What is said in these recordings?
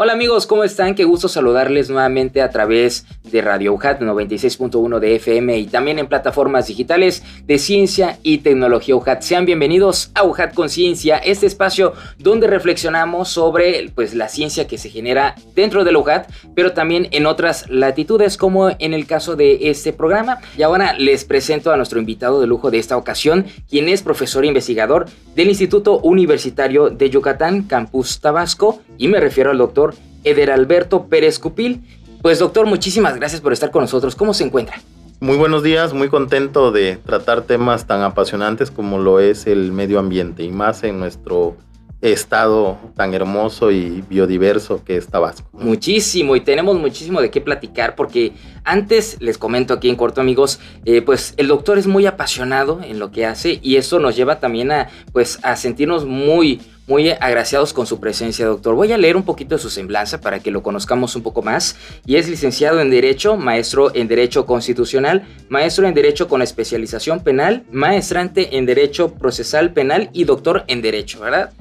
Hola amigos, ¿cómo están? Qué gusto saludarles nuevamente a través de Radio UJAT 96.1 de FM y también en plataformas digitales de ciencia y tecnología UJAT. Sean bienvenidos a UJAT Conciencia, este espacio donde reflexionamos sobre pues, la ciencia que se genera dentro del UJAT, pero también en otras latitudes, como en el caso de este programa. Y ahora les presento a nuestro invitado de lujo de esta ocasión, quien es profesor e investigador del Instituto Universitario de Yucatán, Campus Tabasco, y me refiero al doctor Eder Alberto Pérez Cupil. Pues doctor, muchísimas gracias por estar con nosotros. ¿Cómo se encuentra? Muy buenos días, muy contento de tratar temas tan apasionantes como lo es el medio ambiente y más en nuestro estado tan hermoso y biodiverso que es Tabasco. Muchísimo y tenemos muchísimo de qué platicar porque antes les comento aquí en corto amigos, eh, pues el doctor es muy apasionado en lo que hace y eso nos lleva también a pues a sentirnos muy muy agraciados con su presencia, doctor. Voy a leer un poquito de su semblanza para que lo conozcamos un poco más. Y es licenciado en Derecho, maestro en Derecho Constitucional, maestro en Derecho con especialización penal, maestrante en Derecho Procesal Penal y doctor en Derecho, ¿verdad?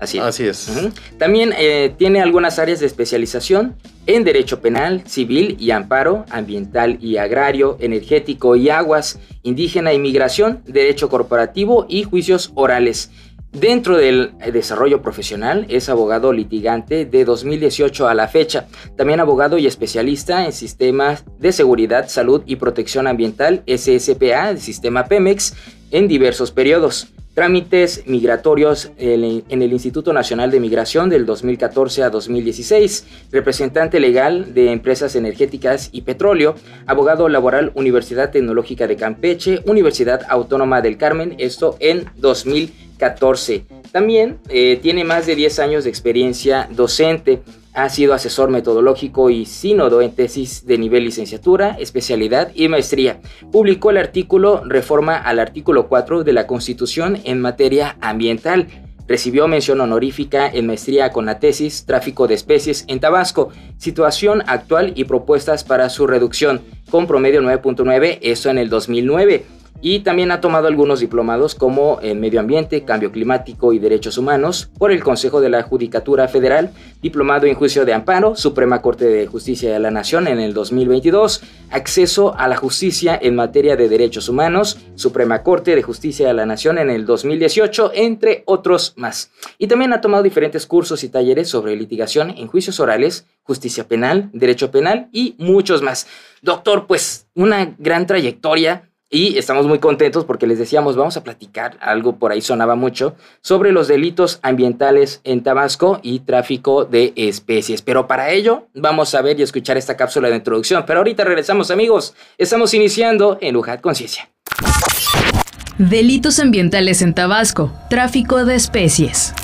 Así es. Así es. También eh, tiene algunas áreas de especialización en Derecho Penal, Civil y Amparo, Ambiental y Agrario, Energético y Aguas, Indígena y Migración, Derecho Corporativo y Juicios Orales. Dentro del desarrollo profesional es abogado litigante de 2018 a la fecha, también abogado y especialista en sistemas de seguridad, salud y protección ambiental SSPA, el sistema Pemex, en diversos periodos. Trámites migratorios en el Instituto Nacional de Migración del 2014 a 2016, representante legal de empresas energéticas y petróleo, abogado laboral Universidad Tecnológica de Campeche, Universidad Autónoma del Carmen, esto en 2016. 14. También eh, tiene más de 10 años de experiencia docente. Ha sido asesor metodológico y sínodo en tesis de nivel licenciatura, especialidad y maestría. Publicó el artículo Reforma al artículo 4 de la Constitución en materia ambiental. Recibió mención honorífica en maestría con la tesis Tráfico de especies en Tabasco, situación actual y propuestas para su reducción, con promedio 9.9, eso en el 2009 y también ha tomado algunos diplomados como en Medio Ambiente, Cambio Climático y Derechos Humanos por el Consejo de la Judicatura Federal, diplomado en Juicio de Amparo, Suprema Corte de Justicia de la Nación en el 2022, Acceso a la Justicia en materia de Derechos Humanos, Suprema Corte de Justicia de la Nación en el 2018, entre otros más. Y también ha tomado diferentes cursos y talleres sobre litigación en juicios orales, justicia penal, derecho penal y muchos más. Doctor, pues una gran trayectoria y estamos muy contentos porque les decíamos, vamos a platicar, algo por ahí sonaba mucho, sobre los delitos ambientales en Tabasco y tráfico de especies. Pero para ello vamos a ver y escuchar esta cápsula de introducción. Pero ahorita regresamos amigos, estamos iniciando en Lujat Conciencia. Delitos ambientales en Tabasco, tráfico de especies.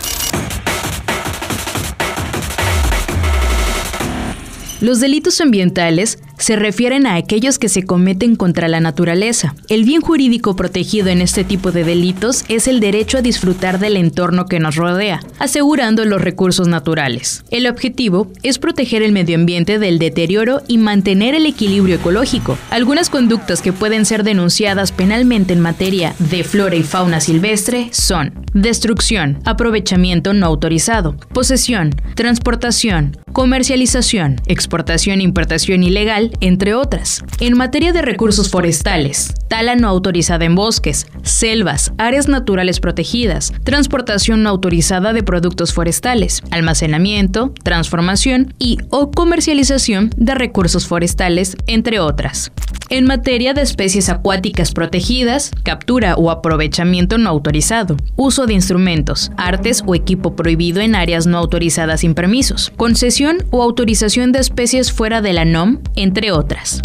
Los delitos ambientales se refieren a aquellos que se cometen contra la naturaleza. El bien jurídico protegido en este tipo de delitos es el derecho a disfrutar del entorno que nos rodea, asegurando los recursos naturales. El objetivo es proteger el medio ambiente del deterioro y mantener el equilibrio ecológico. Algunas conductas que pueden ser denunciadas penalmente en materia de flora y fauna silvestre son destrucción, aprovechamiento no autorizado, posesión, transportación, comercialización, exportación e importación ilegal, entre otras. En materia de recursos forestales, tala no autorizada en bosques, selvas, áreas naturales protegidas, transportación no autorizada de productos forestales, almacenamiento, transformación y o comercialización de recursos forestales, entre otras. En materia de especies acuáticas protegidas, captura o aprovechamiento no autorizado, uso de instrumentos, artes o equipo prohibido en áreas no autorizadas sin permisos, concesión o autorización de especies fuera de la NOM, entre otras.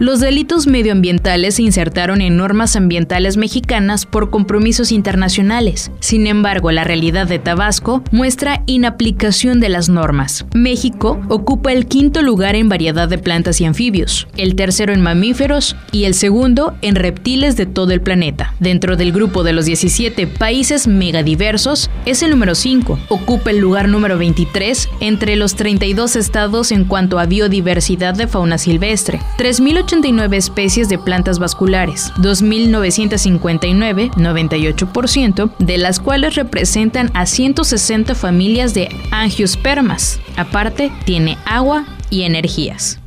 Los delitos medioambientales se insertaron en normas ambientales mexicanas por compromisos internacionales. Sin embargo, la realidad de Tabasco muestra inaplicación de las normas. México ocupa el quinto lugar en variedad de plantas y anfibios, el tercero en mamíferos y el segundo en reptiles de todo el planeta. Dentro del grupo de los 17 países megadiversos, es el número 5. Ocupa el lugar número 23 entre los 32 estados en cuanto a biodiversidad de fauna silvestre. 3.800 89 especies de plantas vasculares, 2.959, 98%, de las cuales representan a 160 familias de angiospermas. Aparte, tiene agua y energías.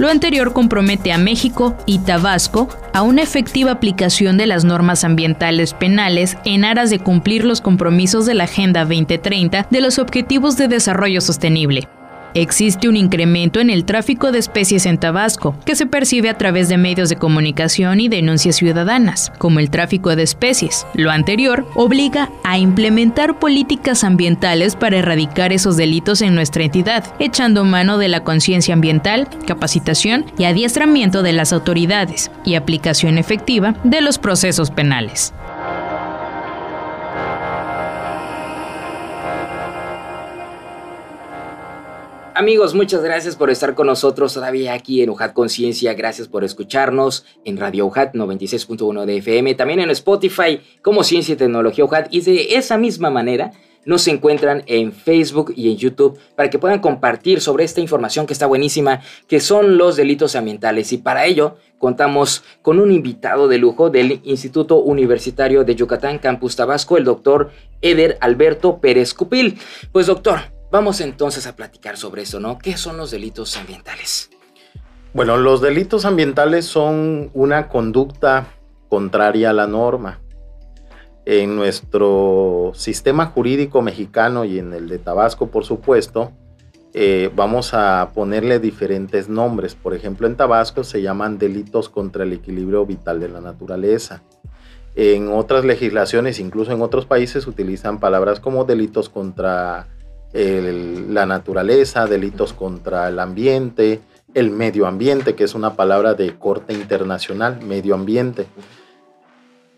Lo anterior compromete a México y Tabasco a una efectiva aplicación de las normas ambientales penales en aras de cumplir los compromisos de la Agenda 2030 de los Objetivos de Desarrollo Sostenible. Existe un incremento en el tráfico de especies en Tabasco, que se percibe a través de medios de comunicación y denuncias ciudadanas, como el tráfico de especies. Lo anterior obliga a implementar políticas ambientales para erradicar esos delitos en nuestra entidad, echando mano de la conciencia ambiental, capacitación y adiestramiento de las autoridades y aplicación efectiva de los procesos penales. Amigos, muchas gracias por estar con nosotros todavía aquí en UJAT Conciencia. Gracias por escucharnos en Radio UJAT 96.1 de FM, también en Spotify como Ciencia y Tecnología UJAT. Y de esa misma manera nos encuentran en Facebook y en YouTube para que puedan compartir sobre esta información que está buenísima, que son los delitos ambientales. Y para ello contamos con un invitado de lujo del Instituto Universitario de Yucatán, Campus Tabasco, el doctor Eder Alberto Pérez Cupil. Pues doctor, Vamos entonces a platicar sobre eso, ¿no? ¿Qué son los delitos ambientales? Bueno, los delitos ambientales son una conducta contraria a la norma. En nuestro sistema jurídico mexicano y en el de Tabasco, por supuesto, eh, vamos a ponerle diferentes nombres. Por ejemplo, en Tabasco se llaman delitos contra el equilibrio vital de la naturaleza. En otras legislaciones, incluso en otros países, utilizan palabras como delitos contra la naturaleza, delitos contra el ambiente, el medio ambiente, que es una palabra de corte internacional, medio ambiente.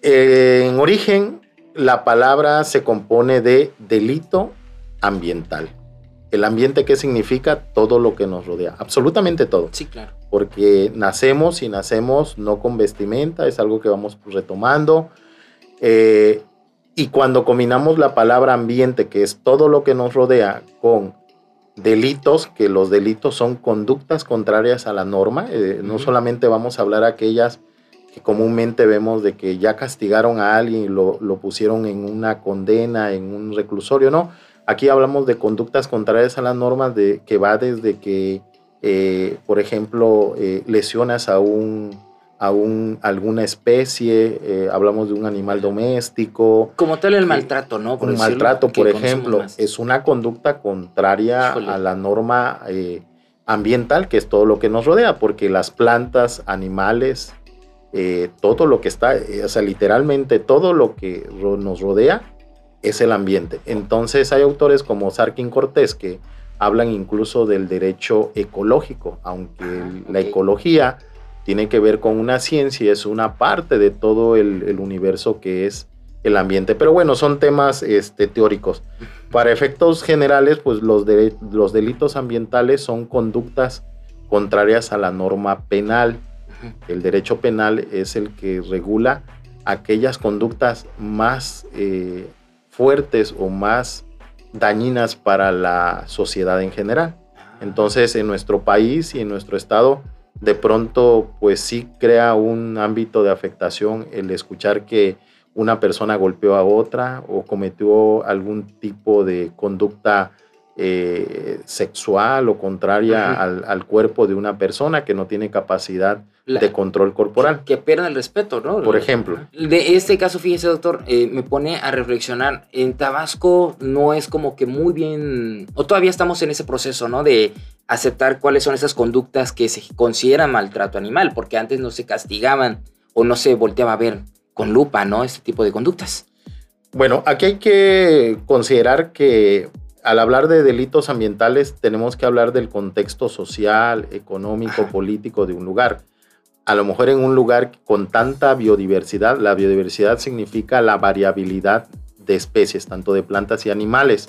en origen, la palabra se compone de delito ambiental. El ambiente, ¿qué significa? Todo lo que nos rodea, absolutamente todo. Sí, claro. Porque nacemos y nacemos no con vestimenta, es algo que vamos retomando. Eh, y cuando combinamos la palabra ambiente, que es todo lo que nos rodea, con delitos, que los delitos son conductas contrarias a la norma, eh, no solamente vamos a hablar aquellas que comúnmente vemos de que ya castigaron a alguien y lo, pusieron en una condena, en un reclusorio, no. Aquí hablamos de conductas contrarias a las normas, de, que va desde que, eh, por ejemplo, eh, lesionas a un a alguna especie, eh, hablamos de un animal doméstico. Como tal el maltrato, ¿no? un maltrato, por ejemplo, es una conducta contraria a la norma eh, ambiental, que es todo lo que nos rodea, porque las plantas, animales, eh, todo lo que está, o sea, literalmente todo lo que nos rodea es el ambiente. Entonces hay autores como Sarkin Cortés que hablan incluso del derecho ecológico, aunque ah, la ecología tiene que ver con una ciencia, es una parte de todo el, universo que es el ambiente. Pero bueno, son temas este, teóricos. Para efectos generales, pues los, delitos ambientales son conductas contrarias a la norma penal. El derecho penal es el que regula aquellas conductas más eh, fuertes o más dañinas para la sociedad en general. Entonces, en nuestro país y en nuestro estado, de pronto pues sí crea un ámbito de afectación el escuchar que una persona golpeó a otra o cometió algún tipo de conducta eh, sexual o contraria al, cuerpo de una persona que no tiene capacidad de control corporal. Que, pierda el respeto, ¿no? Por ejemplo. De este caso, fíjese, doctor, eh, me pone a reflexionar. En Tabasco no es como que muy bien, o todavía estamos en ese proceso, ¿no? De aceptar cuáles son esas conductas que se consideran maltrato animal, porque antes no se castigaban o no se volteaba a ver con lupa, ¿no? Este tipo de conductas. Bueno, aquí hay que considerar que al hablar de delitos ambientales tenemos que hablar del contexto social, económico, político de un lugar. A lo mejor en un lugar con tanta biodiversidad, la biodiversidad significa la variabilidad de especies, tanto de plantas y animales.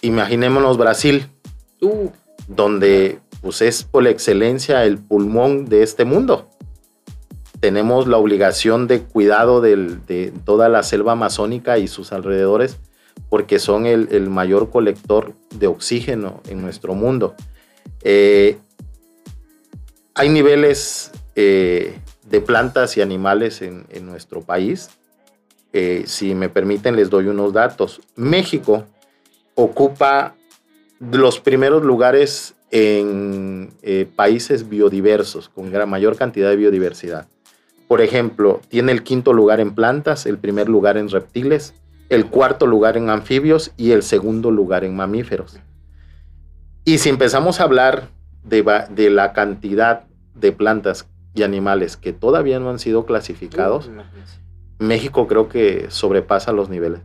Imaginémonos Brasil, uh. donde pues es por excelencia el pulmón de este mundo. Tenemos la obligación de cuidado de toda la selva amazónica y sus alrededores porque son el, mayor colector de oxígeno en nuestro mundo. Eh, hay niveles eh, de plantas y animales en, nuestro país. Eh, si me permiten, les doy unos datos. México ocupa los primeros lugares en países biodiversos, con gran, mayor cantidad de biodiversidad. Por ejemplo, tiene el quinto lugar en plantas, el primer lugar en reptiles, el cuarto lugar en anfibios y el segundo lugar en mamíferos. Y si empezamos a hablar de, la cantidad de plantas y animales que todavía no han sido clasificados, México creo que sobrepasa los niveles.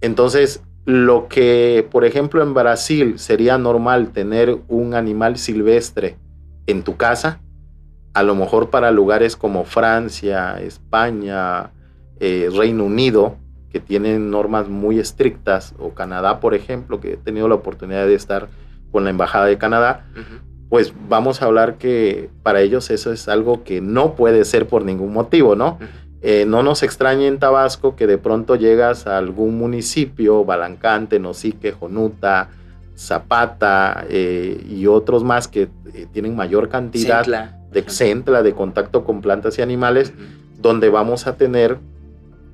Entonces, lo que, por ejemplo, en Brasil sería normal tener un animal silvestre en tu casa, a lo mejor para lugares como Francia, España, eh, Reino Unido, que tienen normas muy estrictas, o Canadá, por ejemplo, que he tenido la oportunidad de estar con la Embajada de Canadá, pues vamos a hablar que para ellos eso es algo que no puede ser por ningún motivo, ¿no? Eh, no nos extrañe en Tabasco que de pronto llegas a algún municipio, Balancante, Nosique, Jonuta, Zapata eh, y otros más que eh, tienen mayor cantidad de Xentla, de contacto con plantas y animales, donde vamos a tener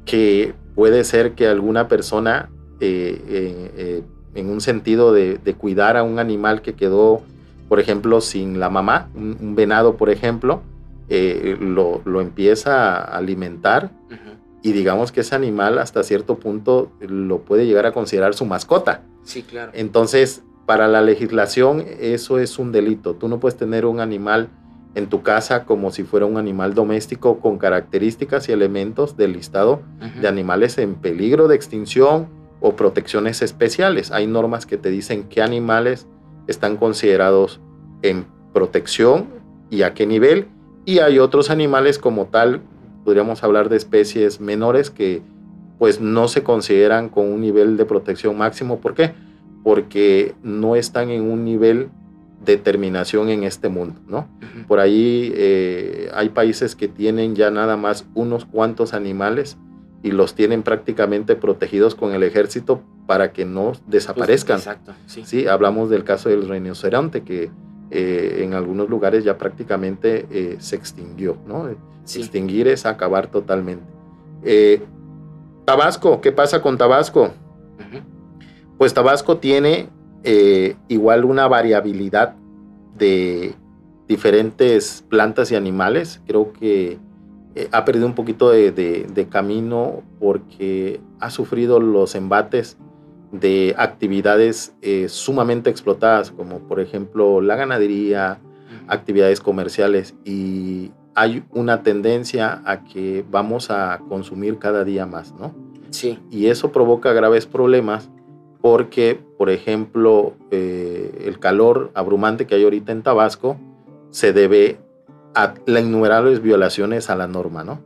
que puede ser que alguna persona, eh, eh, eh, en un sentido de, cuidar a un animal que quedó, por ejemplo, sin la mamá, un, venado, por ejemplo, lo, empieza a alimentar y digamos que ese animal hasta cierto punto lo puede llegar a considerar su mascota. Sí, claro. Entonces, para la legislación eso es un delito. Tú no puedes tener un animal en tu casa como si fuera un animal doméstico con características y elementos del listado de animales en peligro de extinción o protecciones especiales. Hay normas que te dicen qué animales están considerados en protección y a qué nivel. Y hay otros animales como tal, podríamos hablar de especies menores que pues no se consideran con un nivel de protección máximo. ¿Por qué? Porque no están en un nivel determinación en este mundo, ¿no? Por ahí eh, hay países que tienen ya nada más unos cuantos animales y los tienen prácticamente protegidos con el ejército para que no desaparezcan. exacto, sí. Hablamos del caso del rinoceronte que eh, en algunos lugares ya prácticamente eh, se extinguió, ¿no? Extinguir es acabar totalmente. Tabasco, ¿qué pasa con Tabasco? Pues Tabasco tiene eh, igual una variabilidad de diferentes plantas y animales. Creo que eh, ha perdido un poquito de, camino porque ha sufrido los embates de actividades eh, sumamente explotadas, como por ejemplo la ganadería, actividades comerciales y hay una tendencia a que vamos a consumir cada día más, ¿no? Sí. Y eso provoca graves problemas porque, por ejemplo, eh, el calor abrumante que hay ahorita en Tabasco se debe a las innumerables violaciones a la norma, ¿no?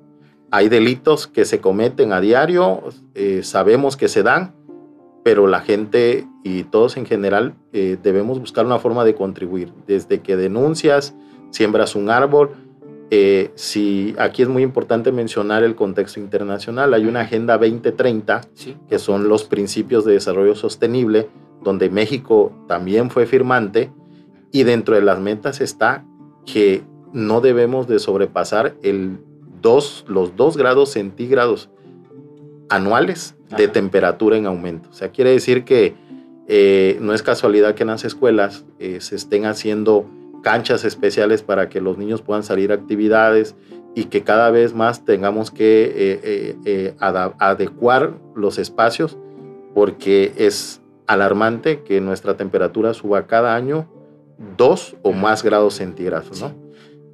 Hay delitos que se cometen a diario, eh, sabemos que se dan, pero la gente y todos en general eh, debemos buscar una forma de contribuir. Desde que denuncias, siembras un árbol, eh, si aquí es muy importante mencionar el contexto internacional, hay una Agenda 2030, que son los principios de desarrollo sostenible, donde México también fue firmante, y dentro de las metas está que no debemos de sobrepasar el dos, los 2 grados centígrados anuales de temperatura en aumento. O sea, quiere decir que eh, no es casualidad que en las escuelas eh, se estén haciendo canchas especiales para que los niños puedan salir a actividades y que cada vez más tengamos que eh, eh, eh, adecuar los espacios porque es alarmante que nuestra temperatura suba cada año dos o más grados centígrados. ¿no?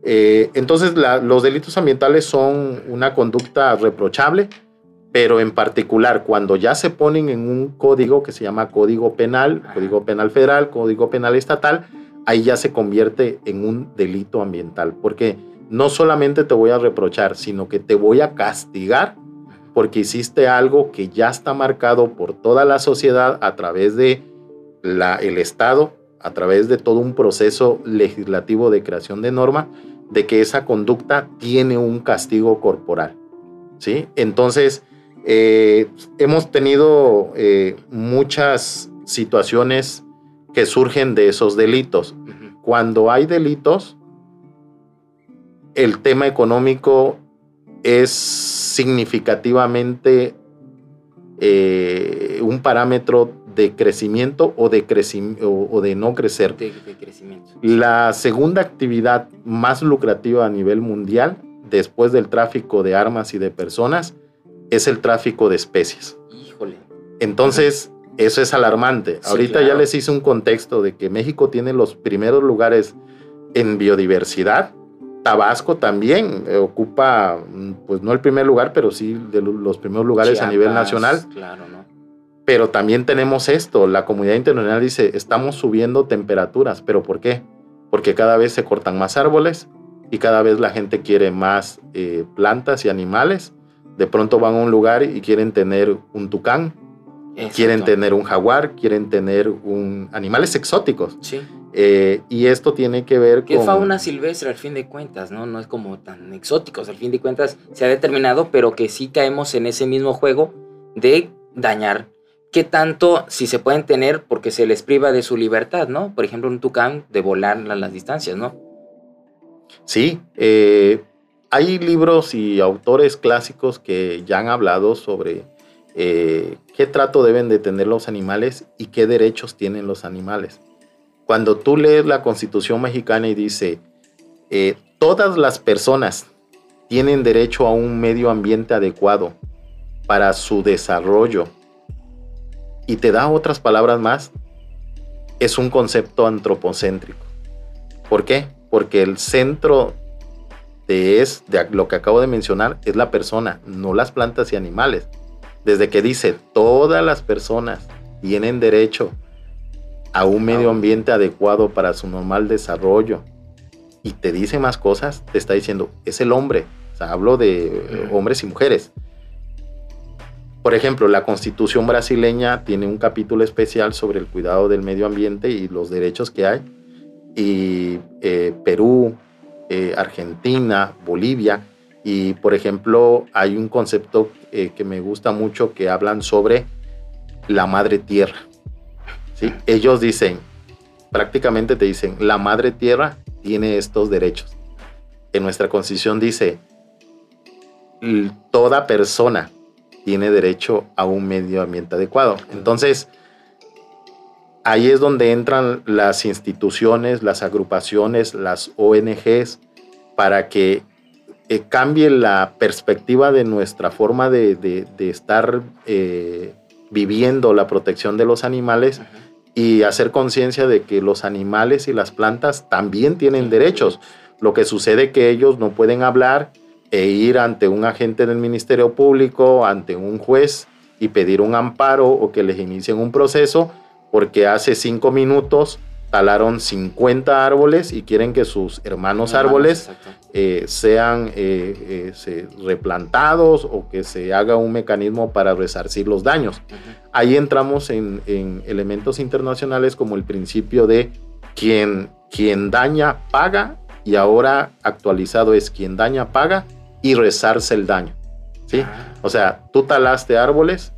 entonces los delitos ambientales son una conducta reprochable pero en particular cuando ya se ponen en un código que se llama Código Penal, Código Penal Federal, Código Penal Estatal, ahí ya se convierte en un delito ambiental, porque no solamente te voy a reprochar, sino que te voy a castigar porque hiciste algo que ya está marcado por toda la sociedad a través de la, el Estado, a través de todo un proceso legislativo de creación de norma, de que esa conducta tiene un castigo corporal. ¿sí? Entonces, eh, hemos tenido eh, muchas situaciones que surgen de esos delitos. Cuando hay delitos, el tema económico es significativamente eh, un parámetro de crecimiento o de, o, de no crecer. La segunda actividad más lucrativa a nivel mundial, después del tráfico de armas y de personas, es el tráfico de especies. Híjole. Entonces, eso es alarmante. Ahorita ya les hice un contexto de que México tiene los primeros lugares en biodiversidad. Tabasco también eh, ocupa, mm, pues no el primer lugar, pero sí de los primeros lugares a nivel nacional. Claro, ¿no? Pero también tenemos esto, la comunidad internacional dice, estamos subiendo temperaturas, pero ¿por qué? Porque cada vez se cortan más árboles y cada vez la gente quiere más eh, plantas y animales de pronto van a un lugar y quieren tener un tucán, quieren tener un jaguar, quieren tener un animales exóticos. Sí. Eh, y esto tiene que ver con... fauna silvestre al fin de cuentas, ¿no? No es como tan exóticos, al fin de cuentas se ha determinado, pero que sí caemos en ese mismo juego de dañar. ¿Qué tanto si se pueden tener porque se les priva de su libertad, ¿no? Por ejemplo, un tucán de volar a las distancias, ¿no? Sí, eh, hay libros y autores clásicos que ya han hablado sobre eh, qué trato deben de tener los animales y qué derechos tienen los animales. Cuando tú lees la Constitución mexicana y dice, eh, todas las personas tienen derecho a un medio ambiente adecuado para su desarrollo, y te da otras palabras más, es un concepto antropocéntrico. ¿Por qué? Porque el centro de, es, de lo que acabo de mencionar es la persona, no las plantas y animales. Desde que dice todas las personas tienen derecho a un medio ambiente adecuado para su normal desarrollo y te dice más cosas, te está diciendo, es el hombre. O sea, hablo de hombres y mujeres. Por ejemplo, la constitución brasileña tiene un capítulo especial sobre el cuidado del medio ambiente y los derechos que hay. Y eh, Perú, eh, Argentina, Bolivia. Y por ejemplo, hay un concepto eh, que me gusta mucho que hablan sobre la madre tierra. ¿sí? Ellos dicen, prácticamente te dicen, la madre tierra tiene estos derechos. En nuestra constitución dice, toda persona tiene derecho a un medio ambiente adecuado. Entonces, ahí es donde entran las instituciones, las agrupaciones, las ONGs, para que eh, cambie la perspectiva de nuestra forma de, estar eh, viviendo la protección de los animales y hacer conciencia de que los animales y las plantas también tienen derechos. Lo que sucede es que ellos no pueden hablar e ir ante un agente del Ministerio Público, ante un juez y pedir un amparo o que les inicien un proceso porque hace cinco minutos talaron 50 árboles y quieren que sus hermanos árboles eh, sean eh, eh, replantados o que se haga un mecanismo para resarcir los daños. Ahí entramos en, elementos internacionales como el principio de quien, quien daña paga y ahora actualizado es quien daña paga y resarce el daño. ¿sí? Ah. O sea, tú talaste árboles,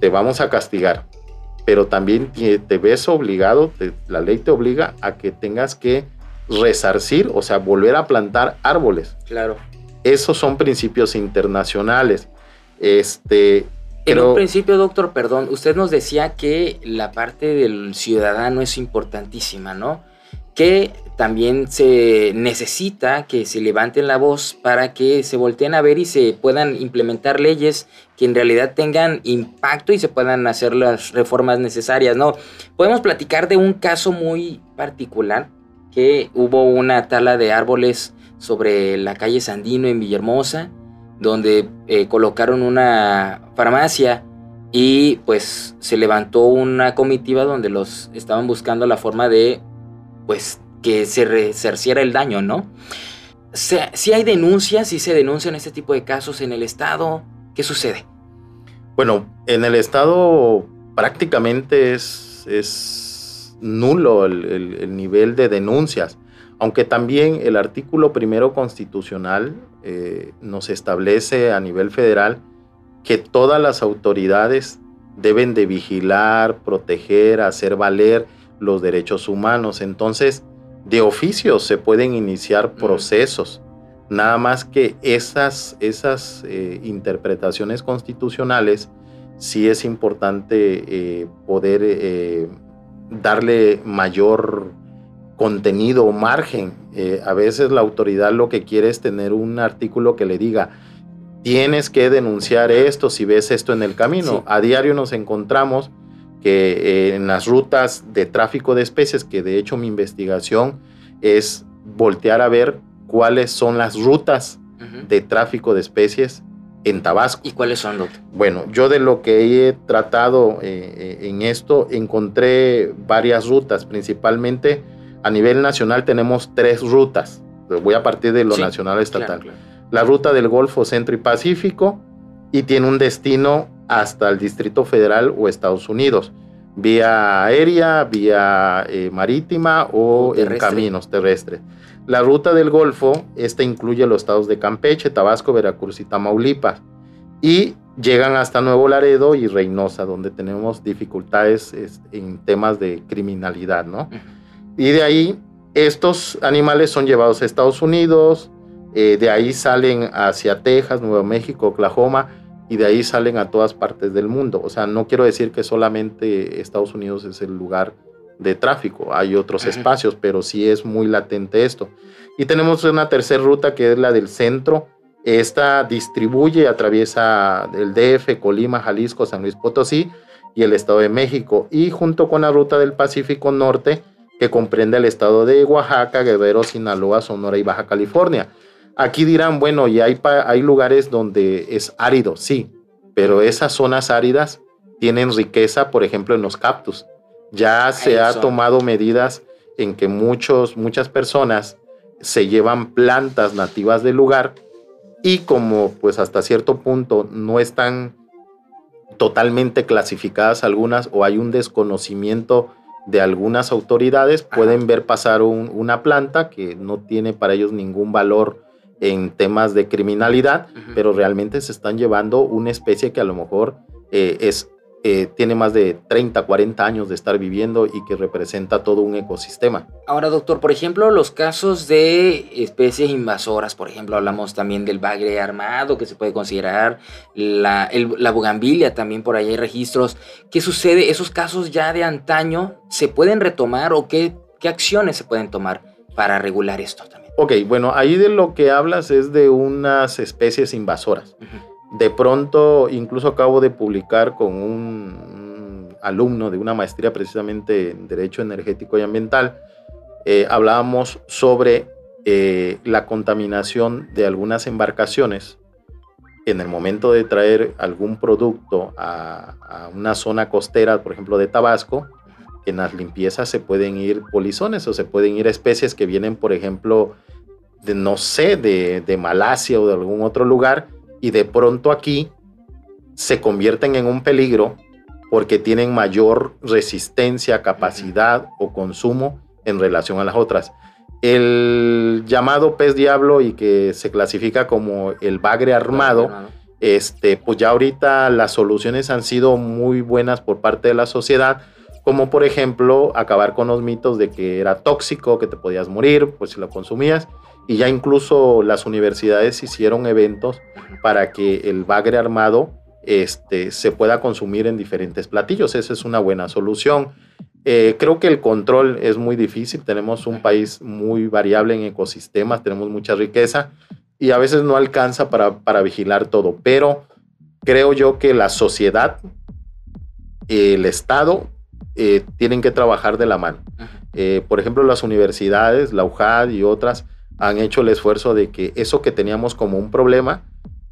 te vamos a castigar pero también te ves obligado, la ley te obliga a que tengas que resarcir, o sea, volver a plantar árboles. Claro. Esos son principios internacionales. Este, en un principio, doctor, perdón, usted nos decía que la parte del ciudadano es importantísima, ¿no? Que también se necesita que se levanten la voz para que se volteen a ver y se puedan implementar leyes que en realidad tengan impacto y se puedan hacer las reformas necesarias, ¿no? Podemos platicar de un caso muy particular que hubo una tala de árboles sobre la calle Sandino en Villahermosa donde eh, colocaron una farmacia y pues se levantó una comitiva donde los estaban buscando la forma de pues que se resarciera el daño, ¿no? Si hay denuncias, si se denuncian este tipo de casos en el Estado, ¿qué sucede? Bueno, en el Estado prácticamente es, es nulo el, nivel de denuncias, aunque también el artículo primero constitucional eh, nos establece a nivel federal que todas las autoridades deben de vigilar, proteger, hacer valer los derechos humanos. Entonces, de oficio se pueden iniciar procesos. Nada más que esas, esas eh, interpretaciones constitucionales sí es importante eh, poder eh, darle mayor contenido o margen. a veces la autoridad lo que quiere es tener un artículo que le diga, tienes que denunciar esto si ves esto en el camino. A diario nos encontramos que en las rutas de tráfico de especies, que de hecho mi investigación es voltear a ver cuáles son las rutas de tráfico de especies en Tabasco. ¿Y cuáles son los? Bueno, yo de lo que he tratado eh, eh, en esto encontré varias rutas, principalmente a nivel nacional tenemos tres rutas. Voy a partir de lo nacional estatal. La ruta del Golfo Centro y Pacífico y tiene un destino hasta el Distrito Federal o Estados Unidos, vía aérea, vía eh, marítima o en caminos terrestres. La ruta del Golfo, esta incluye los estados de Campeche, Tabasco, Veracruz y Tamaulipas. Y llegan hasta Nuevo Laredo y Reynosa, donde tenemos dificultades en temas de criminalidad, ¿no? Y de ahí, estos animales son llevados a Estados Unidos, eh, de ahí salen hacia Texas, Nuevo México, Oklahoma, y de ahí salen a todas partes del mundo. O sea, no quiero decir que solamente Estados Unidos es el lugar de tráfico. Hay otros espacios, pero sí es muy latente esto. Y tenemos una tercera ruta que es la del centro. Esta distribuye, atraviesa el DF, Colima, Jalisco, San Luis Potosí y el Estado de México. Y junto con la ruta del Pacífico Norte, que comprende el estado de Oaxaca, Guerrero, Sinaloa, Sonora y Baja California. Aquí dirán, bueno, y hay, hay lugares donde es árido, sí, pero esas zonas áridas tienen riqueza, por ejemplo, en los cactus. Ya se ha tomado medidas en que muchos, muchas personas se llevan plantas nativas del lugar y como pues hasta cierto punto no están totalmente clasificadas algunas o hay un desconocimiento de algunas autoridades, pueden ver pasar una planta que no tiene para ellos ningún valor en temas de criminalidad, pero realmente se están llevando una especie que a lo mejor eh, es eh, tiene más de 30, 40 años de estar viviendo y que representa todo un ecosistema. Ahora, doctor, por ejemplo, los casos de especies invasoras, por ejemplo, hablamos también del bagre armado, que se puede considerar, la, la bugambilia, también por ahí hay registros. ¿Qué sucede? ¿Esos casos ya de antaño se pueden retomar o qué, qué acciones se pueden tomar para regular esto también? Ok, bueno, ahí de lo que hablas es de unas especies invasoras. De pronto, incluso acabo de publicar con un, alumno de una maestría precisamente en Derecho Energético y Ambiental, eh, hablábamos sobre eh, la contaminación de algunas embarcaciones en el momento de traer algún producto a, una zona costera, por ejemplo de Tabasco, en las limpiezas se pueden ir polizones o se pueden ir especies que vienen, por ejemplo, de no sé, de, de Malasia o de algún otro lugar y de pronto aquí se convierten en un peligro porque tienen mayor resistencia, capacidad o consumo en relación a las otras. El llamado pez diablo y que se clasifica como el bagre armado, este, pues ya ahorita las soluciones han sido muy buenas por parte de la sociedad, como por ejemplo acabar con los mitos de que era tóxico, que te podías morir, pues si lo consumías, y ya incluso las universidades hicieron eventos para que el bagre armado este, se pueda consumir en diferentes platillos. Esa es una buena solución. Eh, creo que el control es muy difícil. Tenemos un país muy variable en ecosistemas, tenemos mucha riqueza y a veces no alcanza para, para vigilar todo. Pero creo yo que la sociedad, el Estado, eh, tienen que trabajar de la mano. Eh, por ejemplo, las universidades, la UJAD y otras, han hecho el esfuerzo de que eso que teníamos como un problema,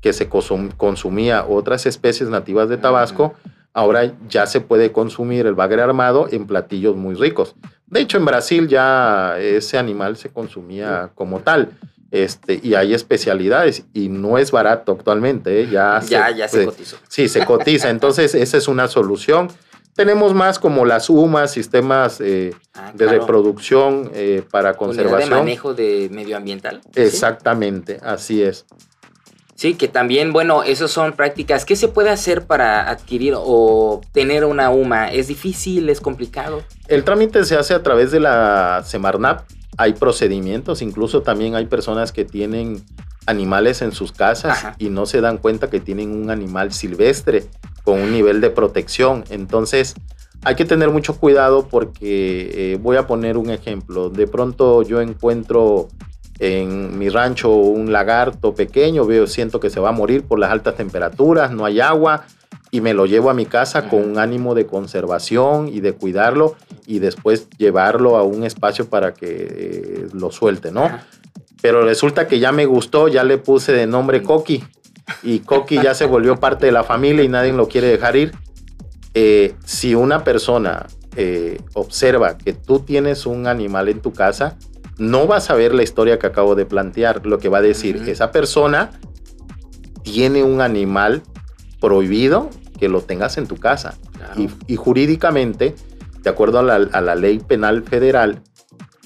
que se consumía otras especies nativas de Tabasco, ahora ya se puede consumir el bagre armado en platillos muy ricos. De hecho, en Brasil ya ese animal se consumía como tal. Este, y hay especialidades y no es barato actualmente, ¿eh? ya, ya, se, ya se cotizó. Sí, se cotiza. Entonces, esa es una solución. Tenemos más como las UMAS, sistemas eh, ah, de reproducción eh, para conservación. de manejo de medioambiental. Exactamente, así es. Sí, que también, bueno, esas son prácticas. ¿Qué se puede hacer para adquirir o tener una UMA? ¿Es difícil? ¿Es complicado? El trámite se hace a través de la Semarnap. Hay procedimientos, incluso también hay personas que tienen animales en sus casas y no se dan cuenta que tienen un animal silvestre con un nivel de protección. Entonces, hay que tener mucho cuidado porque eh, voy a poner un ejemplo. De pronto yo encuentro en mi rancho un lagarto pequeño, veo, siento que se va a morir por las altas temperaturas, no hay agua y me lo llevo a mi casa con un ánimo de conservación y de cuidarlo y después llevarlo a un espacio para que eh, lo suelte, ¿no? Pero resulta que ya me gustó, ya le puse de nombre Coqui y Coqui ya se volvió parte de la familia y nadie lo quiere dejar ir. Eh, si una persona eh, observa que tú tienes un animal en tu casa, no vas a ver la historia que acabo de plantear. Lo que va a decir, esa persona tiene un animal prohibido que lo tengas en tu casa. Y, jurídicamente, de acuerdo a la, ley penal federal,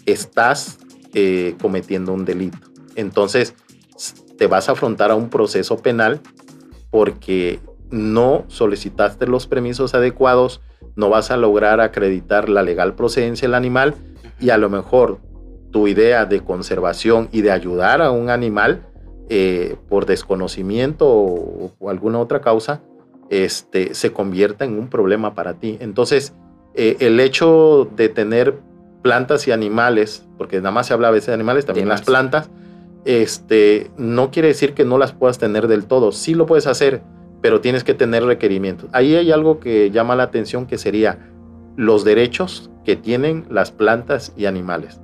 estás eh, cometiendo un delito. Entonces, te vas a afrontar a un proceso penal porque no solicitaste los permisos adecuados, no vas a lograr acreditar la legal procedencia del animal y a lo mejor tu idea de conservación y de ayudar a un animal eh, por desconocimiento o, alguna otra causa, este, se convierta en un problema para ti. Entonces, eh, el hecho de tener plantas y animales, porque nada más se habla a veces de animales, también las plantas, este, no quiere decir que no las puedas tener del todo. Sí lo puedes hacer, pero tienes que tener requerimientos. Ahí hay algo que llama la atención que sería los derechos que tienen las plantas y animales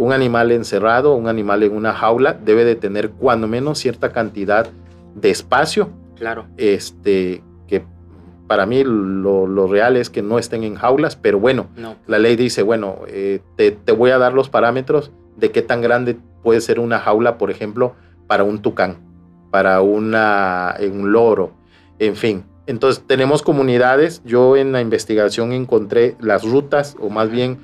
un animal encerrado, un animal en una jaula, debe de tener cuando menos cierta cantidad de espacio. Claro. Este, que para mí lo, real es que no estén en jaulas, pero bueno, la ley dice, bueno, eh, te, voy a dar los parámetros de qué tan grande puede ser una jaula, por ejemplo, para un tucán, para una, un loro, en fin. Entonces tenemos comunidades, yo en la investigación encontré las rutas, o más bien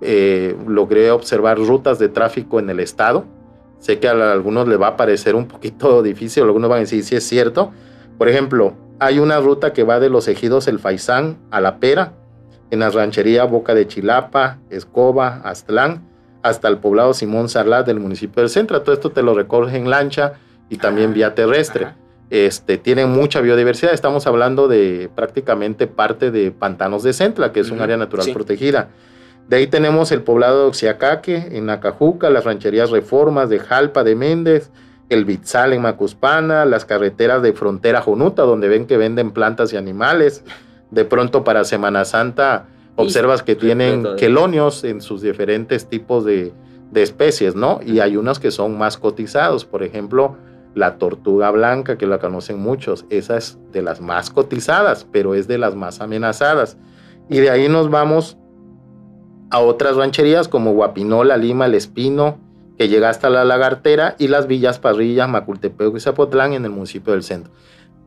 eh, logré observar rutas de tráfico en el estado. Sé que a algunos les va a parecer un poquito difícil, algunos van a decir si es cierto. Por ejemplo, hay una ruta que va de los ejidos El Faisán a La Pera, en la ranchería Boca de Chilapa, Escoba, Aztlán, hasta el poblado Simón Sarlá del municipio del Centro. Todo esto te lo recorre en lancha y también ah, vía terrestre. Este, tienen mucha biodiversidad. Estamos hablando de prácticamente parte de Pantanos de Centla, que es un área natural protegida. De ahí tenemos el poblado de Oxiacaque, en Nacajuca, las rancherías Reformas de Jalpa de Méndez, el Bitzal en Macuspana, las carreteras de frontera Jonuta, donde ven que venden plantas y animales. De pronto para Semana Santa observas que tienen quelonios en sus diferentes tipos de, de especies, ¿no? Y hay unos que son más cotizados, por ejemplo, la tortuga blanca, que la conocen muchos, esa es de las más cotizadas, pero es de las más amenazadas. Y de ahí nos vamos a otras rancherías como Guapinola, Lima, El Espino, que llega hasta la Lagartera, y las villas Parrillas, Macultepec y Zapotlán en el municipio del centro.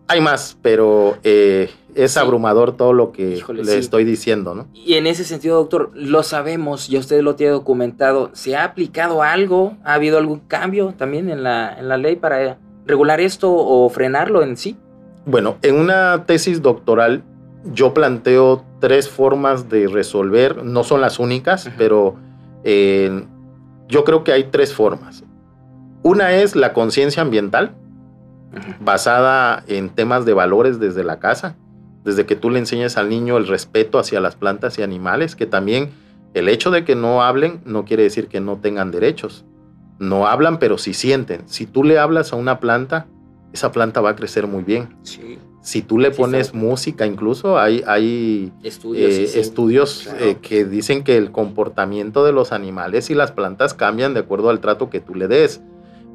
Hay más, pero eh, es abrumador todo lo que le estoy diciendo, ¿no? Y en ese sentido, doctor, lo sabemos, ya usted lo tiene documentado. ¿Se ha aplicado algo? ¿Ha habido algún cambio también en la, en la ley para regular esto o frenarlo en sí? Bueno, en una tesis doctoral yo planteo tres formas de resolver, no son las únicas, pero eh, yo creo que hay tres formas. Una es la conciencia ambiental, basada en temas de valores desde la casa, desde que tú le enseñas al niño el respeto hacia las plantas y animales, que también el hecho de que no hablen no quiere decir que no tengan derechos. No hablan, pero sí sienten. Si tú le hablas a una planta, esa planta va a crecer muy bien. Sí. Si tú le pones música, incluso hay, hay estudios, eh, eh, que dicen que el comportamiento de los animales y las plantas cambian de acuerdo al trato que tú le des.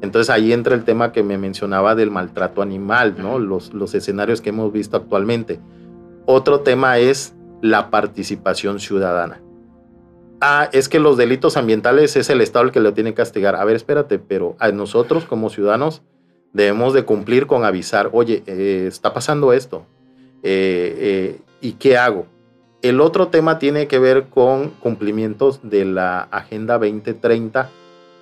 Entonces ahí entra el tema que me mencionaba del maltrato animal, ¿no? Los, los escenarios que hemos visto actualmente. Otro tema es la participación ciudadana. Ah, es que los delitos ambientales es el Estado el que lo tiene que castigar. A ver, espérate, pero a nosotros como ciudadanos debemos de cumplir con avisar, oye, eh, está pasando esto, eh, eh, ¿y qué hago? El otro tema tiene que ver con cumplimientos de la Agenda 2030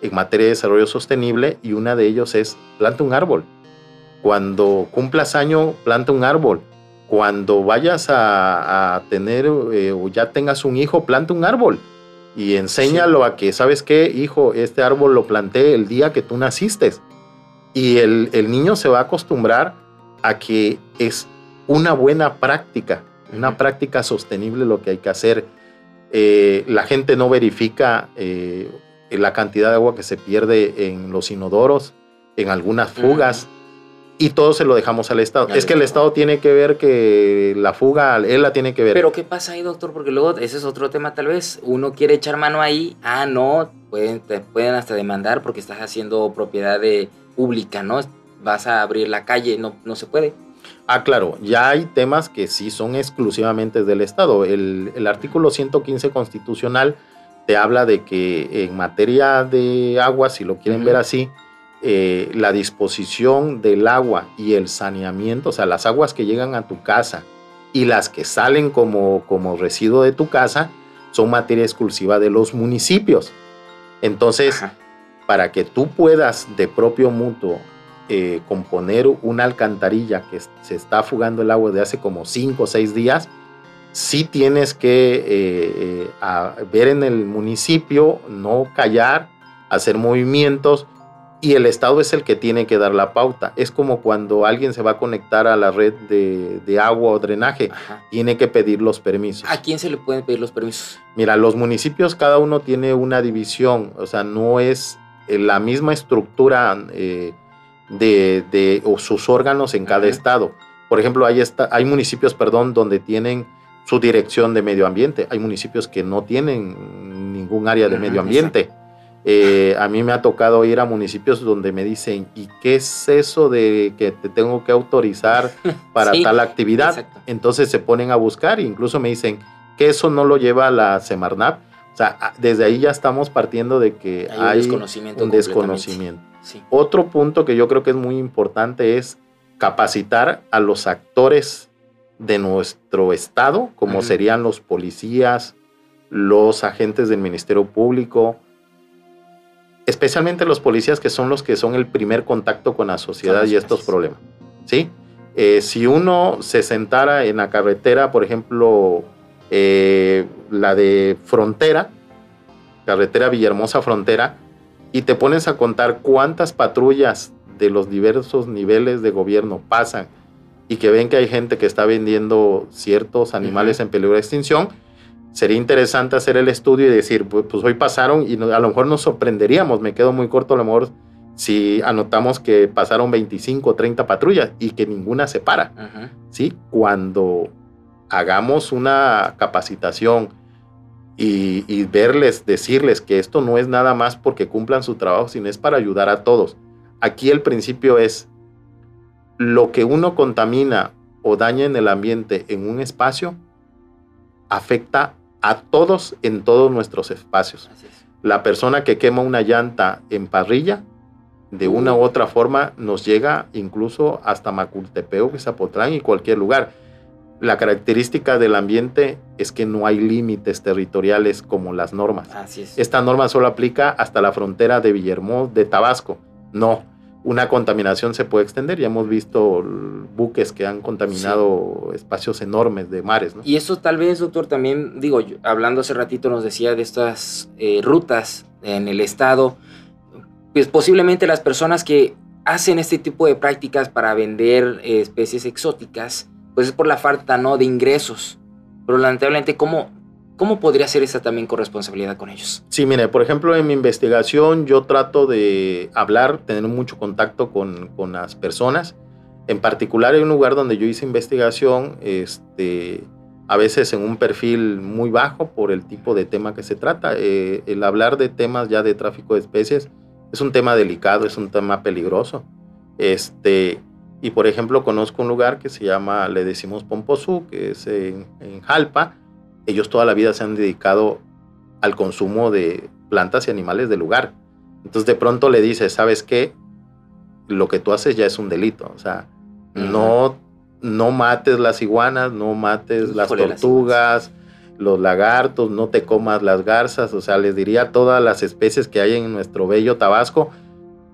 en materia de desarrollo sostenible y una de ellos es planta un árbol. Cuando cumplas año, planta un árbol. Cuando vayas a, tener eh, o ya tengas un hijo, planta un árbol y enséñalo a que, ¿sabes qué, hijo? Este árbol lo planté el día que tú naciste. Y el, el niño se va a acostumbrar a que es una buena práctica, una práctica sostenible lo que hay que hacer. Eh, la gente no verifica eh, la cantidad de agua que se pierde en los inodoros, en algunas fugas, y todo se lo dejamos al Estado. es que el Estado tiene que ver que la fuga, él la tiene que ver. Pero ¿qué pasa ahí, doctor? Porque luego ese es otro tema tal vez. Uno quiere echar mano ahí, ah, no, pueden, te pueden hasta demandar porque estás haciendo propiedad de, pública, ¿no? Vas a abrir la calle, no, no se puede. Ah, claro, ya hay temas que sí son exclusivamente del Estado. El, el artículo 115 constitucional te habla de que en materia de agua, si lo quieren ver así, eh, la disposición del agua y el saneamiento, o sea, las aguas que llegan a tu casa y las que salen como, como residuo de tu casa, son materia exclusiva de los municipios. Entonces, para que tú puedas de propio mutuo eh, componer una alcantarilla que se está fugando el agua de hace como 5 o 6 días, sí tienes que eh, eh, ver en el municipio, no callar, hacer movimientos y el Estado es el que tiene que dar la pauta. Es como cuando alguien se va a conectar a la red de, agua o drenaje, tiene que pedir los permisos. ¿A quién se le pueden pedir los permisos? Mira, los municipios cada uno tiene una división, o sea, no es eh, la misma estructura de, de sus órganos en cada estado. Por ejemplo, hay, hay municipios, perdón, donde tienen su dirección de medio ambiente. Hay municipios que no tienen ningún área de medio ambiente. Eh, a mí me ha tocado ir a municipios donde me dicen, ¿y qué es eso de que te tengo que autorizar para tal actividad? Entonces se ponen a buscar e incluso me dicen que eso no lo lleva la Semarnap. O sea, desde ahí ya estamos partiendo de que hay, un desconocimiento. Un desconocimiento. Otro punto que yo creo que es muy importante es capacitar a los actores de nuestro Estado, como serían los policías, los agentes del Ministerio Público, especialmente los policías que son los que son el primer contacto con la sociedad y estos problemas. ¿sí? Eh, si uno se sentara en la carretera, por ejemplo, eh, la de frontera, carretera Villahermosa Frontera, y te pones a contar cuántas patrullas de los diversos niveles de gobierno pasan y que ven que hay gente que está vendiendo ciertos animales en peligro de extinción, sería interesante hacer el estudio y decir, pues, pues hoy pasaron y a lo mejor nos sorprenderíamos, me quedo muy corto a lo mejor si anotamos que pasaron 25 o 30 patrullas y que ninguna se para, ¿sí? Cuando hagamos una capacitación y, y, verles, decirles que esto no es nada más porque cumplan su trabajo, sino es para ayudar a todos. Aquí el principio es, lo que uno contamina o daña en el ambiente en un espacio afecta a todos en todos nuestros espacios. La persona que quema una llanta en parrilla, de una u otra forma, nos llega incluso hasta Macultepeo, Zapotlán y cualquier lugar. La característica del ambiente es que no hay límites territoriales como las normas. Esta norma solo aplica hasta la frontera de Villahermosa, de Tabasco. No, una contaminación se puede extender. Ya hemos visto buques que han contaminado espacios enormes de mares. Y eso tal vez, doctor, también, digo, hablando hace ratito nos decía de estas eh, rutas en el estado, pues posiblemente las personas que hacen este tipo de prácticas para vender eh, especies exóticas, pues es por la falta ¿no? de ingresos. Pero lamentablemente, ¿cómo, ¿Cómo podría ser esa también corresponsabilidad con ellos? Sí, mire, por ejemplo, en mi investigación yo trato de hablar, tener mucho contacto con, con las personas. En particular, hay un lugar donde yo hice investigación, este, a veces en un perfil muy bajo por el tipo de tema que se trata. Eh, el hablar de temas ya de tráfico de especies es un tema delicado, es un tema peligroso. Este, y por ejemplo, conozco un lugar que se llama, le decimos Pomposú, que es en, Jalpa. Ellos toda la vida se han dedicado al consumo de plantas y animales del lugar. Entonces de pronto le dices, ¿sabes qué? Lo que tú haces ya es un delito. O sea, no, no mates las iguanas, no mates las tortugas, los lagartos, no te comas las garzas. O sea, les diría todas las especies que hay en nuestro bello Tabasco.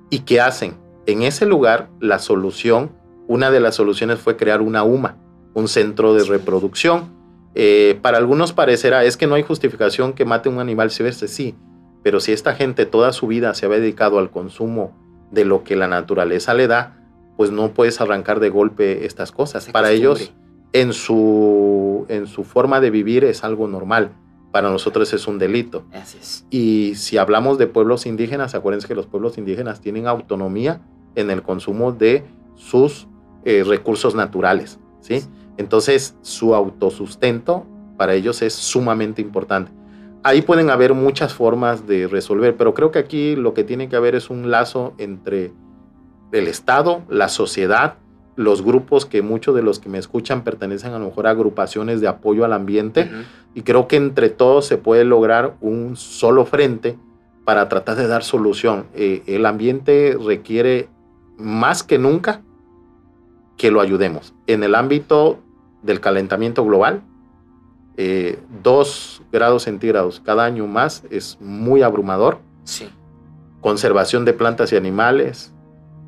¿Y qué hacen? En ese lugar, la solución, una de las soluciones fue crear una UMA, un centro de reproducción. Eh, para algunos parecerá, es que no hay justificación que mate un animal silvestre, sí, pero si esta gente toda su vida se había dedicado al consumo de lo que la naturaleza le da, pues no puedes arrancar de golpe estas cosas. Para ellos, en su, en su forma de vivir es algo normal. Para nosotros es un delito. Y si hablamos de pueblos indígenas, acuérdense que los pueblos indígenas tienen autonomía en el consumo de sus eh, recursos naturales, ¿sí? Entonces, su autosustento para ellos es sumamente importante. Ahí pueden haber muchas formas de resolver, pero creo que aquí lo que tiene que haber es un lazo entre el Estado, la sociedad, los grupos que muchos de los que me escuchan pertenecen a lo mejor a agrupaciones de apoyo al ambiente y creo que entre todos se puede lograr un solo frente para tratar de dar solución. Eh, el ambiente requiere más que nunca que lo ayudemos. En el ámbito del calentamiento global, eh, dos grados centígrados cada año más es muy abrumador. Sí. Conservación de plantas y animales,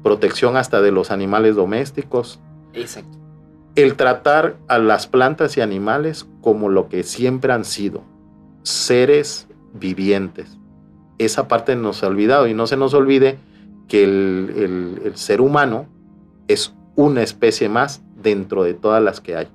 protección hasta de los animales domésticos. Exacto. El tratar a las plantas y animales como lo que siempre han sido, seres vivientes. Esa parte nos ha olvidado y no se nos olvide que el, ser humano es una especie más dentro de todas las que hay.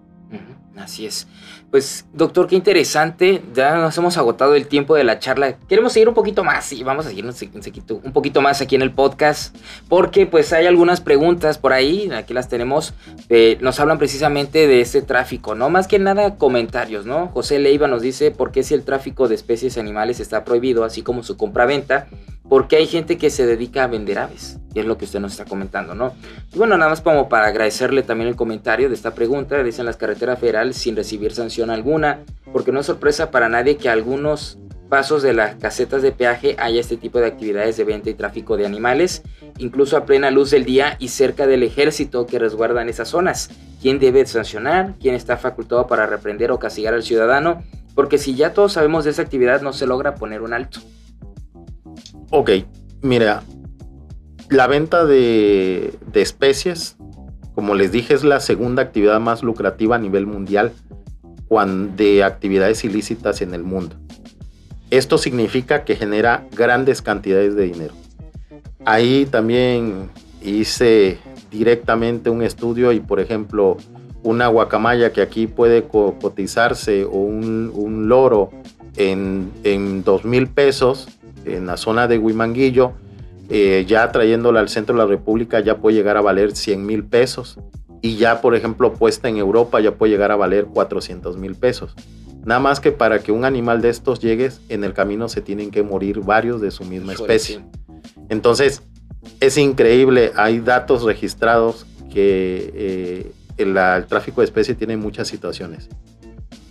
Así es. Pues, doctor, qué interesante. Ya nos hemos agotado el tiempo de la charla. Queremos seguir un poquito más y vamos a seguir un poquito más aquí en el podcast porque pues hay algunas preguntas por ahí, aquí las tenemos, eh, nos hablan precisamente de ese tráfico, ¿no? Más que nada comentarios, ¿no? José Leiva nos dice por qué si el tráfico de especies animales está prohibido, así como su compra-venta, porque hay gente que se dedica a vender aves, y es lo que usted nos está comentando, ¿no? Y bueno, nada más como para agradecerle también el comentario de esta pregunta, dicen las carreteras federales sin recibir alguna, porque no es sorpresa para nadie que algunos pasos de las casetas de peaje haya este tipo de actividades de venta y tráfico de animales, incluso a plena luz del día y cerca del ejército que resguardan esas zonas. ¿Quién debe sancionar? ¿Quién está facultado para reprender o castigar al ciudadano? Porque si ya todos sabemos de esa actividad no se logra poner un alto. Ok, mira, la venta de, especies, como les dije, es la segunda actividad más lucrativa a nivel mundial de actividades ilícitas en el mundo. Esto significa que genera grandes cantidades de dinero. Ahí también hice directamente un estudio y, por ejemplo, una guacamaya que aquí puede cotizarse o un, loro en, en dos mil pesos en la zona de Huimanguillo, eh, ya trayéndola al centro de la República ya puede llegar a valer 100 mil pesos. Y ya, por ejemplo, puesta en Europa ya puede llegar a valer 400 mil pesos. Nada más que para que un animal de estos llegue, en el camino se tienen que morir varios de su misma especie. Entonces, es increíble, hay datos registrados que eh, el, el, tráfico de especies tiene muchas situaciones.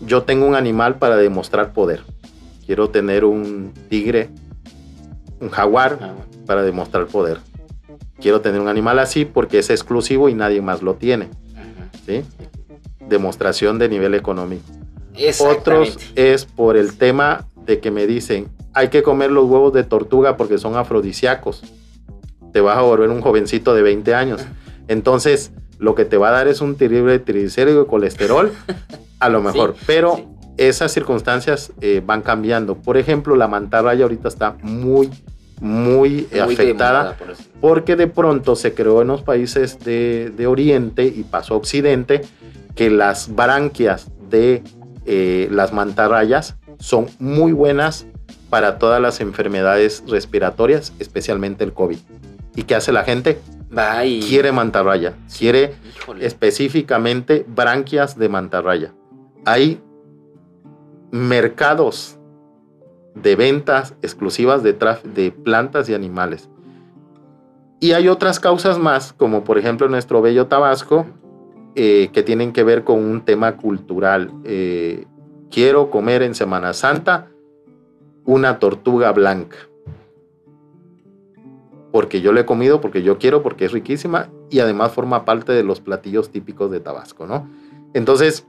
Yo tengo un animal para demostrar poder. Quiero tener un tigre un jaguar ah, para demostrar poder. Quiero tener un animal así porque es exclusivo y nadie más lo tiene. ¿sí? Demostración de nivel económico. Otros es por el tema de que me dicen, hay que comer los huevos de tortuga porque son afrodisíacos. Te vas a volver un jovencito de 20 años. Entonces, lo que te va a dar es un terrible triglicérido y colesterol, a lo mejor. Pero esas circunstancias eh, van cambiando. Por ejemplo, la mantarraya ahorita está muy muy, afectada porque de pronto se creó en los países de, Oriente y pasó a Occidente que las branquias de eh, las mantarrayas son muy buenas para todas las enfermedades respiratorias, especialmente el COVID. ¿Y qué hace la gente? Quiere mantarraya, quiere específicamente branquias de mantarraya. Hay mercados de ventas exclusivas de, de plantas y animales. Y hay otras causas más, como por ejemplo nuestro bello Tabasco, eh, que tienen que ver con un tema cultural. Eh, quiero comer en Semana Santa una tortuga blanca. Porque yo le he comido, porque yo quiero, porque es riquísima y además forma parte de los platillos típicos de Tabasco, ¿no? Entonces,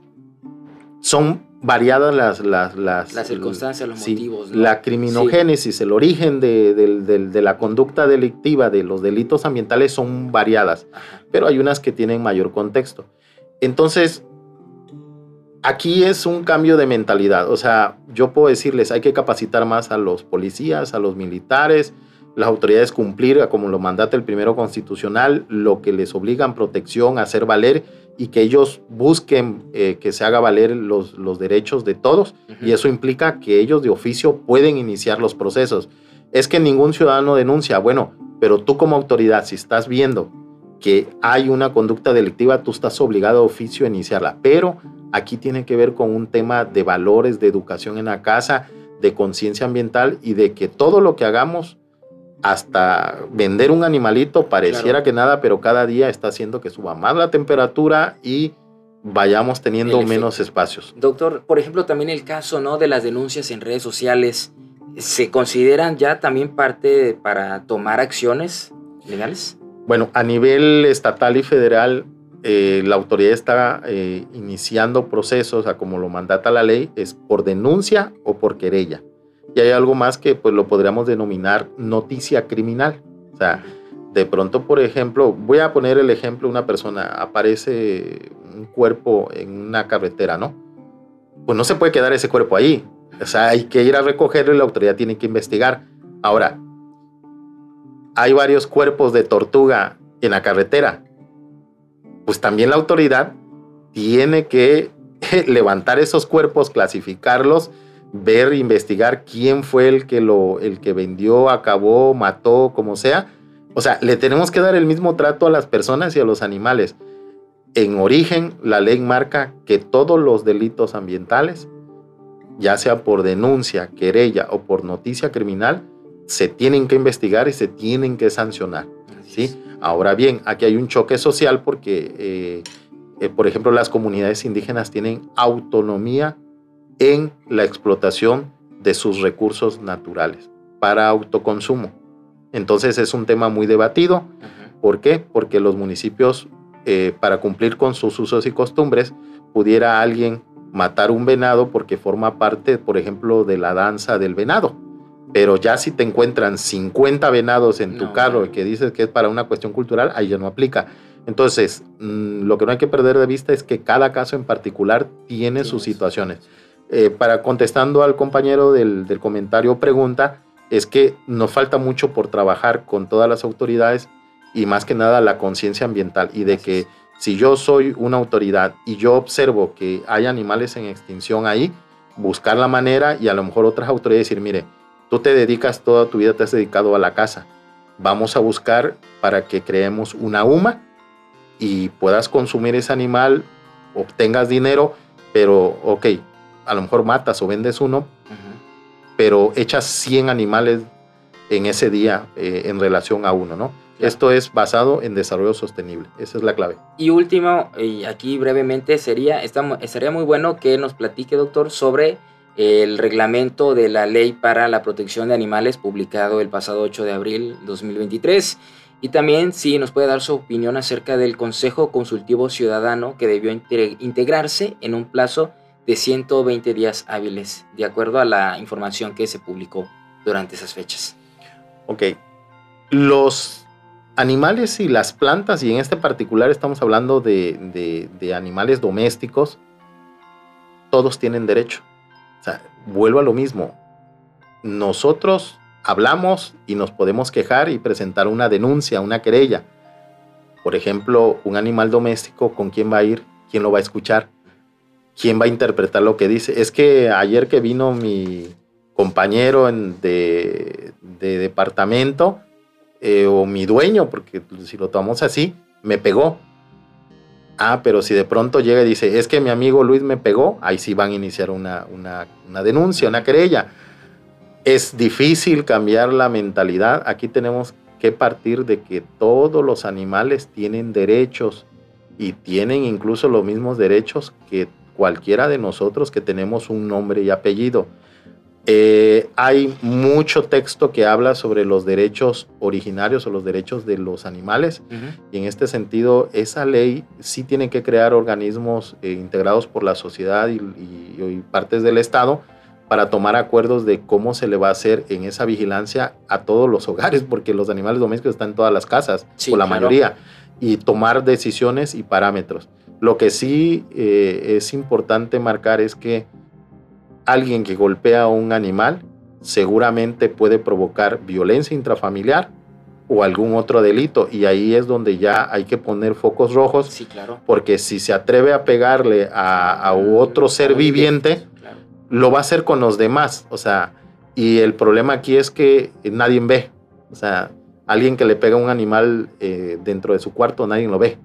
son variadas las... Las, las, circunstancias, los motivos. La criminogénesis, el origen de, la conducta delictiva, de los delitos ambientales son variadas, pero hay unas que tienen mayor contexto. Entonces, aquí es un cambio de mentalidad. O sea, yo puedo decirles, hay que capacitar más a los policías, a los militares, las autoridades cumplir, como lo mandata el primero constitucional, lo que les obligan protección, hacer valer y que ellos busquen eh, que se haga valer los, los derechos de todos. Y eso implica que ellos de oficio pueden iniciar los procesos. Es que ningún ciudadano denuncia, bueno, pero tú como autoridad, si estás viendo que hay una conducta delictiva, tú estás obligado a oficio a iniciarla, pero aquí tiene que ver con un tema de valores, de educación en la casa, de conciencia ambiental y de que todo lo que hagamos hasta vender un animalito pareciera que nada, pero cada día está haciendo que suba más la temperatura y vayamos teniendo menos espacios. Doctor, por ejemplo, también el caso ¿no? de las denuncias en redes sociales, ¿se consideran ya también parte para tomar acciones legales? Bueno, a nivel estatal y federal, eh, la autoridad está eh, iniciando procesos, a como lo mandata la ley, es por denuncia o por querella. Y hay algo más que pues lo podríamos denominar noticia criminal. O sea, de pronto, por ejemplo, voy a poner el ejemplo, una persona aparece un cuerpo en una carretera, ¿no? Pues no se puede quedar ese cuerpo ahí. O sea, hay que ir a recogerlo y la autoridad tiene que investigar. Ahora, hay varios cuerpos de tortuga en la carretera. Pues también la autoridad tiene que levantar esos cuerpos, clasificarlos ver, investigar quién fue el que lo, el que vendió, acabó, mató, como sea. O sea, le tenemos que dar el mismo trato a las personas y a los animales. En origen, la ley marca que todos los delitos ambientales, ya sea por denuncia, querella o por noticia criminal, se tienen que investigar y se tienen que sancionar. ¿sí? Ahora bien, aquí hay un choque social porque, eh, eh, por ejemplo, las comunidades indígenas tienen autonomía en la explotación de sus recursos naturales para autoconsumo. Entonces es un tema muy debatido. ¿Por qué? Porque los municipios, eh, para cumplir con sus usos y costumbres, pudiera alguien matar un venado porque forma parte, por ejemplo, de la danza del venado. Pero ya si te encuentran 50 venados en tu carro y que dices que es para una cuestión cultural, ahí ya no aplica. Entonces, mm, lo que no hay que perder de vista es que cada caso en particular tiene sus situaciones. Eh, para contestando al compañero del, del comentario pregunta, es que nos falta mucho por trabajar con todas las autoridades y más que nada la conciencia ambiental y de que si yo soy una autoridad y yo observo que hay animales en extinción ahí, buscar la manera y a lo mejor otras autoridades decir, mire, tú te dedicas toda tu vida, te has dedicado a la casa, vamos a buscar para que creemos una UMA y puedas consumir ese animal, obtengas dinero, pero ok, a lo mejor matas o vendes uno, pero echas 100 animales en ese día eh, en relación a uno, ¿no? Esto es basado en desarrollo sostenible, esa es la clave. Y último, y aquí brevemente, sería, estaría muy bueno que nos platique, doctor, sobre el reglamento de la Ley para la Protección de Animales publicado el pasado 8 de abril 2023. Y también si nos puede dar su opinión acerca del Consejo Consultivo Ciudadano que debió integrarse en un plazo de 120 días hábiles, de acuerdo a la información que se publicó durante esas fechas. Ok. Los animales y las plantas, y en este particular estamos hablando de, animales domésticos, todos tienen derecho. O sea, vuelvo a lo mismo. Nosotros hablamos y nos podemos quejar y presentar una denuncia, una querella. Por ejemplo, un animal doméstico, ¿con quién va a ir? ¿Quién lo va a escuchar? Quién va a interpretar lo que dice. Es que ayer que vino mi compañero de, departamento eh, o mi dueño, porque si lo tomamos así, me pegó. Ah, pero si de pronto llega y dice, es que mi amigo Luis me pegó, ahí sí van a iniciar una, una denuncia, una querella. Es difícil cambiar la mentalidad. Aquí tenemos que partir de que todos los animales tienen derechos y tienen incluso los mismos derechos que cualquiera de nosotros que tenemos un nombre y apellido. Eh, hay mucho texto que habla sobre los derechos originarios o los derechos de los animales y en este sentido esa ley sí tiene que crear organismos eh, integrados por la sociedad y, partes del Estado para tomar acuerdos de cómo se le va a hacer en esa vigilancia a todos los hogares, porque los animales domésticos están en todas las casas, o la mayoría, y tomar decisiones y parámetros. Lo que sí eh, es importante marcar es que alguien que golpea a un animal seguramente puede provocar violencia intrafamiliar o algún otro delito y ahí es donde ya hay que poner focos rojos sí, claro. porque si se atreve a pegarle a, otro ser viviente lo va a hacer con los demás o sea y el problema aquí es que nadie ve o sea alguien que le pega a un animal eh, dentro de su cuarto nadie lo ve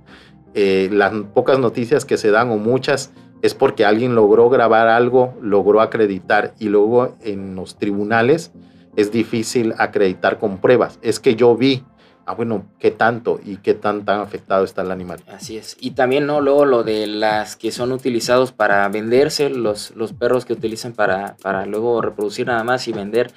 eh, las pocas noticias que se dan o muchas es porque alguien logró grabar algo, logró acreditar y luego en los tribunales es difícil acreditar con pruebas. Es que yo vi, ah, bueno, qué tanto y qué tan, tan afectado está el animal. Así es. Y también, ¿no? Luego lo de las que son utilizados para venderse, los, los perros que utilizan para, para luego reproducir nada más y vender.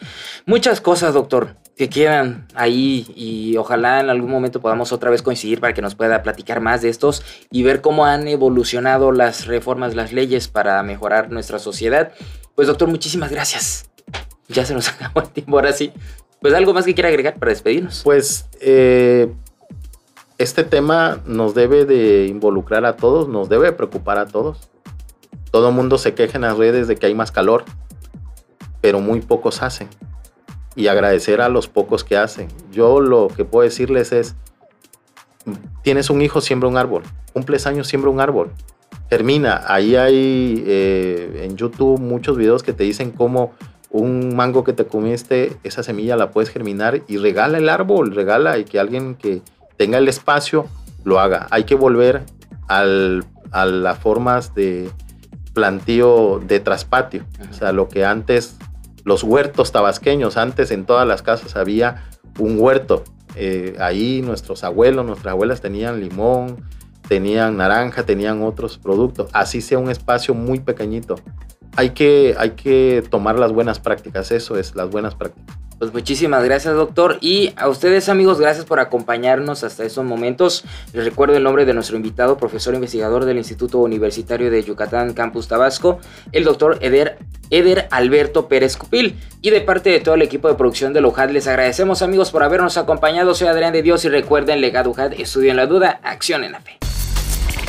Muchas cosas, doctor que quedan ahí y ojalá en algún momento podamos otra vez coincidir para que nos pueda platicar más de estos y ver cómo han evolucionado las reformas, las leyes para mejorar nuestra sociedad. Pues doctor, muchísimas gracias. Ya se nos acabó el tiempo ahora sí. Pues algo más que quiera agregar para despedirnos. Pues eh, este tema nos debe de involucrar a todos, nos debe preocupar a todos. Todo mundo se queja en las redes de que hay más calor, pero muy pocos hacen y agradecer a los pocos que hacen. Yo lo que puedo decirles es, tienes un hijo, siembra un árbol. Cumples años, siembra un árbol. Termina. Ahí hay eh, en YouTube muchos videos que te dicen cómo un mango que te comiste, esa semilla la puedes germinar y regala el árbol, regala y que alguien que tenga el espacio lo haga. Hay que volver al, a las formas de plantío de traspatio. O sea, lo que antes los huertos tabasqueños. Antes en todas las casas había un huerto. Eh, ahí nuestros abuelos, nuestras abuelas tenían limón, tenían naranja, tenían otros productos. Así sea un espacio muy pequeñito. Hay que, hay que tomar las buenas prácticas, eso es, las buenas prácticas. Pues muchísimas gracias, doctor. Y a ustedes, amigos, gracias por acompañarnos hasta estos momentos. Les recuerdo el nombre de nuestro invitado, profesor investigador del Instituto Universitario de Yucatán, Campus Tabasco, el doctor Eder, Eder Alberto Pérez Cupil. Y de parte de todo el equipo de producción de Lujad, les agradecemos, amigos, por habernos acompañado. Soy Adrián de Dios y recuerden, legado UJAD, en la duda, acción en la fe.